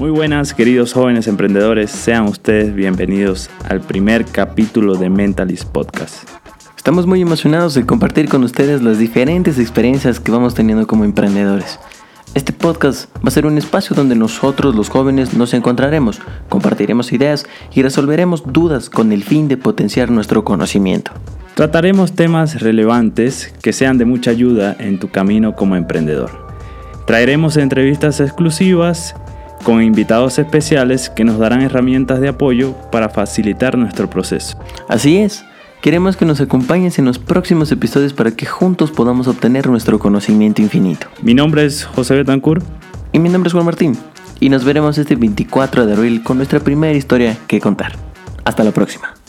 Muy buenas, queridos jóvenes emprendedores, sean ustedes bienvenidos al primer capítulo de Mentalist Podcast. Estamos muy emocionados de compartir con ustedes las diferentes experiencias que vamos teniendo como emprendedores. Este podcast va a ser un espacio donde nosotros los jóvenes nos encontraremos, compartiremos ideas y resolveremos dudas con el fin de potenciar nuestro conocimiento. Trataremos temas relevantes que sean de mucha ayuda en tu camino como emprendedor. Traeremos entrevistas exclusivas con invitados especiales que nos darán herramientas de apoyo para facilitar nuestro proceso. Así es, queremos que nos acompañes en los próximos episodios para que juntos podamos obtener nuestro conocimiento infinito. Mi nombre es José Betancourt. Y mi nombre es Juan Martín. Y nos veremos este 24 de abril con nuestra primera historia que contar. Hasta la próxima.